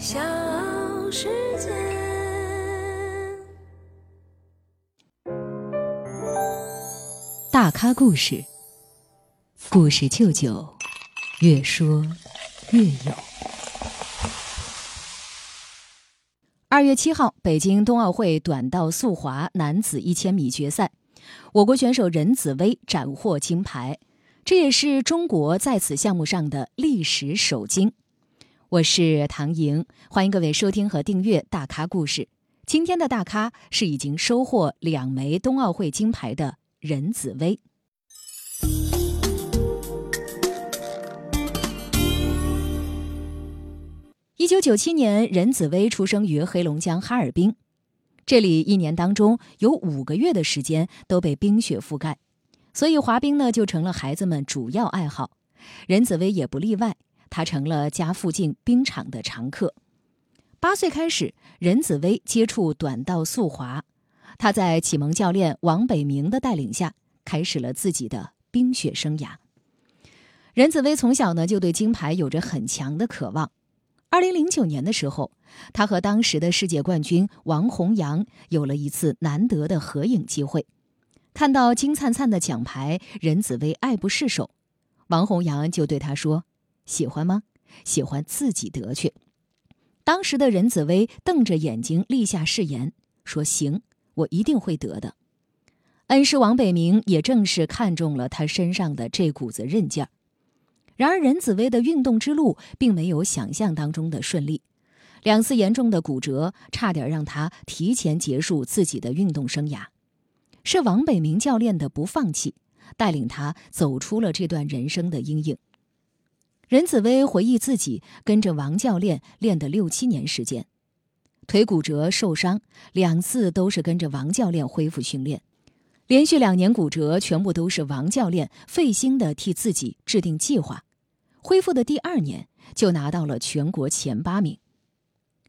小世界。大咖故事，故事舅舅，越说越有。二月七号，北京冬奥会短道速滑男子一千米决赛，我国选手任子威斩获金牌。这也是中国在此项目上的历史首金。我是唐莹，欢迎各位收听和订阅《大咖故事》。今天的大咖是已经收获两枚冬奥会金牌的任子威。一九九七年，任子威出生于黑龙江哈尔滨，这里一年当中有五个月的时间都被冰雪覆盖。所以滑冰呢，就成了孩子们主要爱好，任子威也不例外，他成了家附近冰场的常客。八岁开始，任子威接触短道速滑，他在启蒙教练王北明的带领下，开始了自己的冰雪生涯。任子威从小呢，就对金牌有着很强的渴望。二零零九年的时候，他和当时的世界冠军王洪洋有了一次难得的合影机会。看到金灿灿的奖牌，任子威爱不释手。王洪洋就对他说：“喜欢吗？喜欢自己得去。”当时的任子威瞪着眼睛立下誓言，说：“行，我一定会得的。”恩师王北明也正是看中了他身上的这股子韧劲儿。然而，任子威的运动之路并没有想象当中的顺利，两次严重的骨折差点让他提前结束自己的运动生涯。是王北明教练的不放弃，带领他走出了这段人生的阴影。任子威回忆自己跟着王教练练的六七年时间，腿骨折受伤两次都是跟着王教练恢复训练，连续两年骨折全部都是王教练费心的替自己制定计划，恢复的第二年就拿到了全国前八名。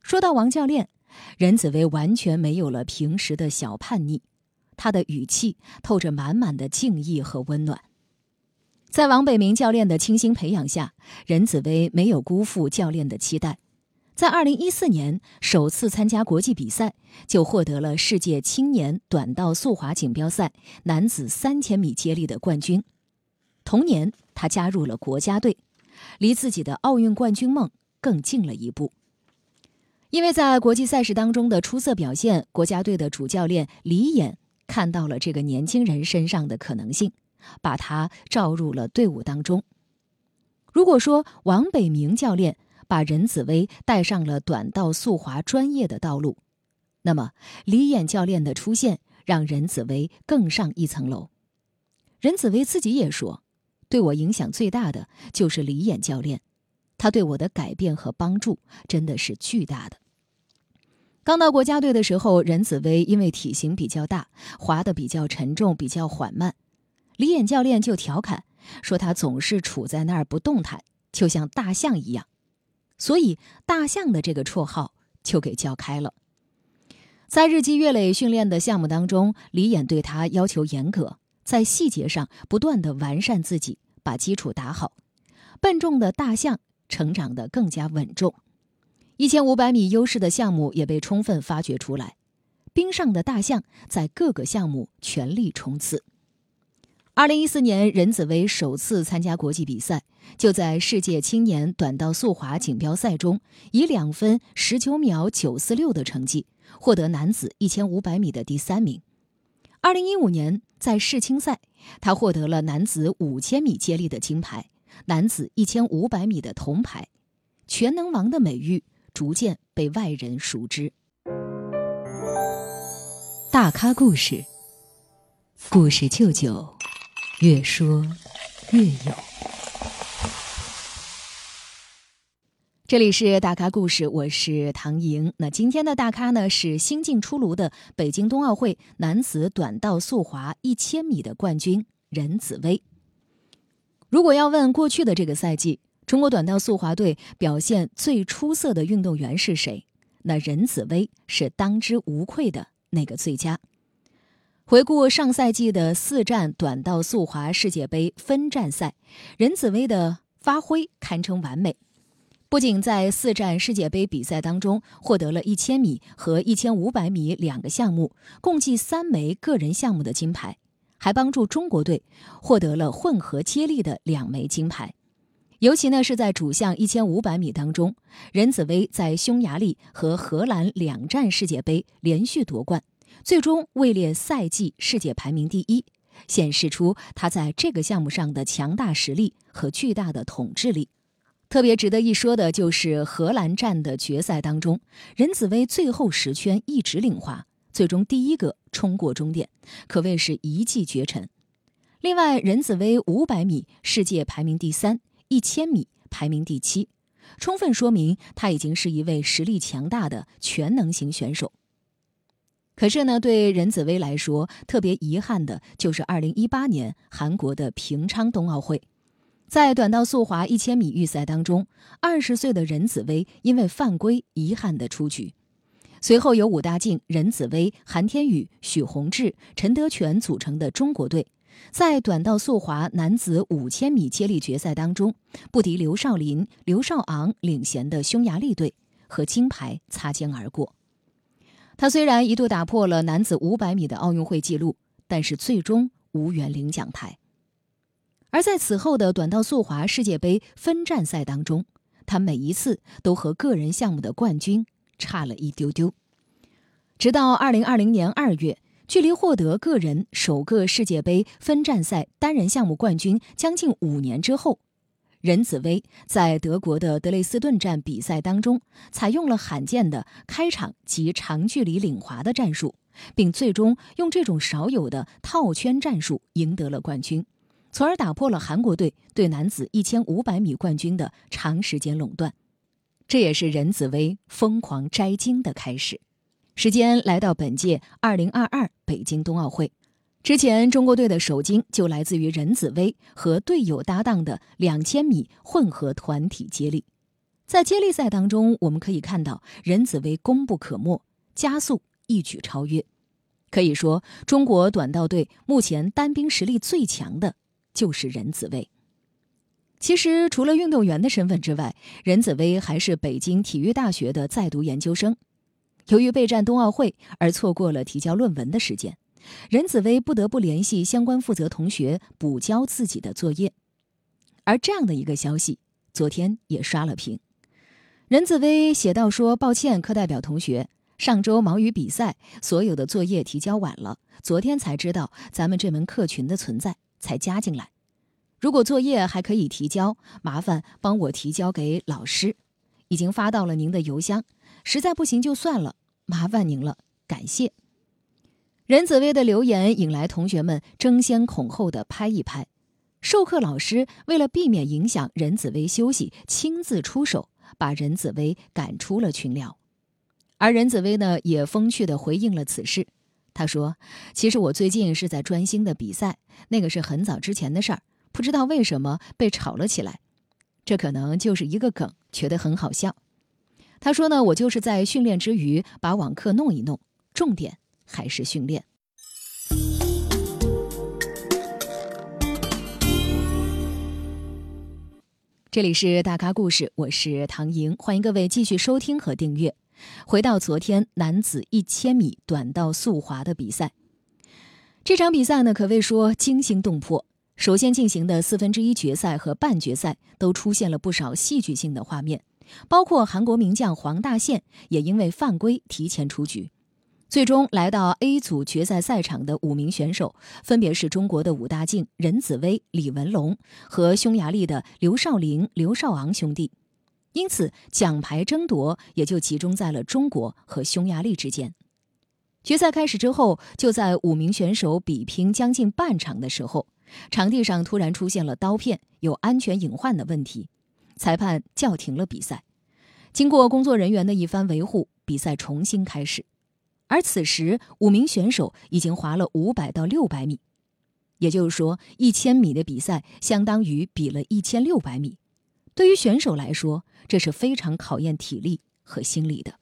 说到王教练，任子威完全没有了平时的小叛逆。他的语气透着满满的敬意和温暖，在王北明教练的倾心培养下，任子威没有辜负教练的期待，在二零一四年首次参加国际比赛，就获得了世界青年短道速滑锦标赛男子三千米接力的冠军。同年，他加入了国家队，离自己的奥运冠军梦更近了一步。因为在国际赛事当中的出色表现，国家队的主教练李琰。看到了这个年轻人身上的可能性，把他召入了队伍当中。如果说王北明教练把任子威带上了短道速滑专业的道路，那么李琰教练的出现让任子威更上一层楼。任子威自己也说：“对我影响最大的就是李琰教练，他对我的改变和帮助真的是巨大的。”刚到国家队的时候，任子威因为体型比较大，滑得比较沉重，比较缓慢。李演教练就调侃说他总是处在那儿不动弹，就像大象一样，所以“大象”的这个绰号就给叫开了。在日积月累训练的项目当中，李演对他要求严格，在细节上不断的完善自己，把基础打好。笨重的大象成长得更加稳重。一千五百米优势的项目也被充分发掘出来，冰上的大象在各个项目全力冲刺。二零一四年，任子威首次参加国际比赛，就在世界青年短道速滑锦标赛中，以两分十九秒九四六的成绩获得男子一千五百米的第三名。二零一五年，在世青赛，他获得了男子五千米接力的金牌，男子一千五百米的铜牌，全能王的美誉。逐渐被外人熟知。大咖故事，故事舅舅，越说越有。这里是大咖故事，我是唐莹。那今天的大咖呢，是新晋出炉的北京冬奥会男子短道速滑一千米的冠军任子威。如果要问过去的这个赛季，中国短道速滑队表现最出色的运动员是谁？那任子威是当之无愧的那个最佳。回顾上赛季的四站短道速滑世界杯分站赛，任子威的发挥堪称完美。不仅在四站世界杯比赛当中获得了一千米和一千五百米两个项目共计三枚个人项目的金牌，还帮助中国队获得了混合接力的两枚金牌。尤其呢是在主项一千五百米当中，任子威在匈牙利和荷兰两站世界杯连续夺冠，最终位列赛季世界排名第一，显示出他在这个项目上的强大实力和巨大的统治力。特别值得一说的就是荷兰站的决赛当中，任子威最后十圈一直领滑，最终第一个冲过终点，可谓是一骑绝尘。另外，任子威五百米世界排名第三，一千米排名第七，充分说明他已经是一位实力强大的全能型选手。可是呢，对任子威来说，特别遗憾的就是二零一八年韩国的平昌冬奥会。在短道速滑一千米预赛当中，二十岁的任子威因为犯规遗憾的出局。随后由武大靖、任子威、韩天宇、许宏志、陈德全组成的中国队，在短道速滑男子五千米接力决赛当中，不敌刘少林、刘少昂领衔的匈牙利队，和金牌擦肩而过。他虽然一度打破了男子五百米的奥运会纪录，但是最终无缘领奖台。而在此后的短道速滑世界杯分站赛当中，他每一次都和个人项目的冠军差了一丢丢。直到二零二零年二月，距离获得个人首个世界杯分站赛单人项目冠军将近五年之后，任子威在德国的德累斯顿站比赛当中，采用了罕见的开场及长距离领滑的战术，并最终用这种少有的套圈战术赢得了冠军。从而打破了韩国队对男子一千五百米冠军的长时间垄断，这也是任子威疯狂摘金的开始。时间来到本届二零二二北京冬奥会，之前中国队的首金就来自于任子威和队友搭档的两千米混合团体接力。在接力赛当中，我们可以看到任子威功不可没，加速一举超越。可以说，中国短道队目前单兵实力最强的。就是任子威。其实，除了运动员的身份之外，任子威还是北京体育大学的在读研究生。由于备战冬奥会而错过了提交论文的时间，任子威不得不联系相关负责同学补交自己的作业。而这样的一个消息，昨天也刷了屏。任子威写道说：“抱歉，课代表同学，上周忙于比赛，所有的作业提交晚了，昨天才知道咱们这门课群的存在。”才加进来。如果作业还可以提交，麻烦帮我提交给老师。已经发到了您的邮箱。实在不行就算了，麻烦您了，感谢。任子威的留言引来同学们争先恐后的拍一拍。授课老师为了避免影响任子威休息，亲自出手把任子威赶出了群聊。而任子威呢，也风趣地回应了此事。他说：“其实我最近是在专心的比赛，那个是很早之前的事儿，不知道为什么被炒了起来。这可能就是一个梗，觉得很好笑。”他说：“呢，我就是在训练之余把网课弄一弄，重点还是训练。”这里是大咖故事，我是唐莹，欢迎各位继续收听和订阅。回到昨天男子一千米短道速滑的比赛，这场比赛呢可谓说惊心动魄。首先进行的四分之一决赛和半决赛都出现了不少戏剧性的画面，包括韩国名将黄大宪也因为犯规提前出局。最终来到 A 组决赛赛场的五名选手，分别是中国的武大靖、任子威、李文龙和匈牙利的刘少林、刘少昂兄弟。因此，奖牌争夺也就集中在了中国和匈牙利之间。决赛开始之后，就在五名选手比拼将近半场的时候，场地上突然出现了刀片，有安全隐患的问题，裁判叫停了比赛。经过工作人员的一番维护，比赛重新开始。而此时，五名选手已经滑了五百到六百米，也就是说，一千米的比赛相当于比了一千六百米。对于选手来说，这是非常考验体力和心理的。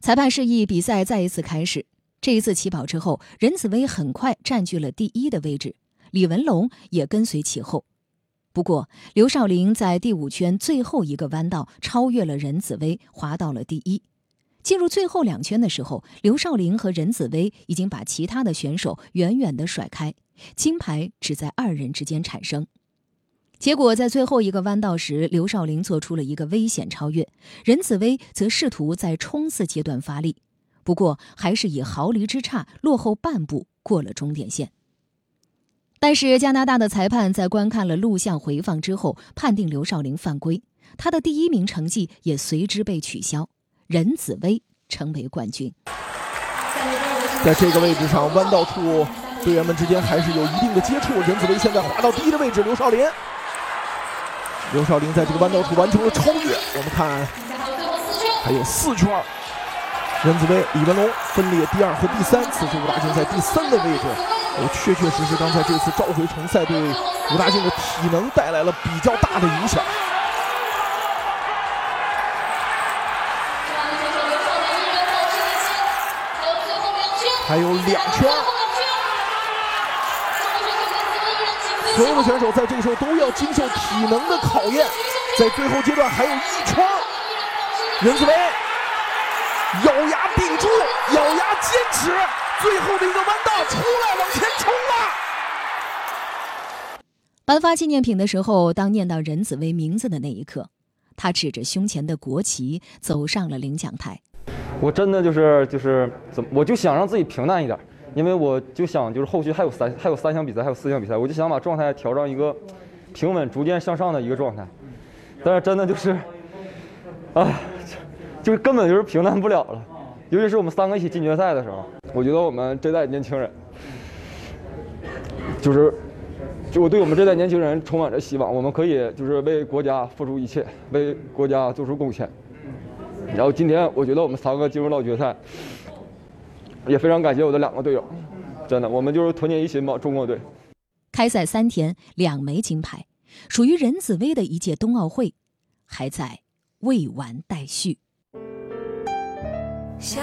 裁判示意比赛再一次开始。这一次起跑之后，任子威很快占据了第一的位置，李文龙也跟随其后。不过，刘少林在第五圈最后一个弯道超越了任子威，滑到了第一。进入最后两圈的时候，刘少林和任子威已经把其他的选手远远地甩开，金牌只在二人之间产生。结果在最后一个弯道时，刘少林做出了一个危险超越，任子威则试图在冲刺阶段发力，不过还是以毫厘之差落后半步过了终点线。但是加拿大的裁判在观看了录像回放之后，判定刘少林犯规，他的第一名成绩也随之被取消。任子威成为冠军。在这个位置上，弯道处队员们之间还是有一定的接触。任子威现在滑到第一的位置，刘少林，刘少林在这个弯道处完成了超越。我们看，还有四圈。任子威、李文龙分列第二和第三，此时武大靖在第三的位置。我确确实实，刚才这次召回重赛对武大靖的体能带来了比较大的影响。还有两圈，所有的选手在这个时候都要经受体能的考验。在最后阶段还有一圈，任子威咬牙顶住，咬牙坚持，最后的一个弯道出来，往前冲啊！颁发纪念品的时候，当念到任子威名字的那一刻，他指着胸前的国旗走上了领奖台。我真的就是就是怎么，我就想让自己平淡一点，因为我就想就是后续还有三还有三项比赛，还有四项比赛，我就想把状态调上一个平稳、逐渐向上的一个状态。但是真的就是，啊，就是根本就是平淡不了了。尤其是我们三个一起进决赛的时候，我觉得我们这代年轻人，就是就我对我们这代年轻人充满着希望，我们可以就是为国家付出一切，为国家做出贡献。然后今天我觉得我们三个进入到决赛，也非常感谢我的两个队友，真的，我们就是团结一心吧，中国队。开赛三天，两枚金牌，属于任子威的一届冬奥会，还在未完待续。小。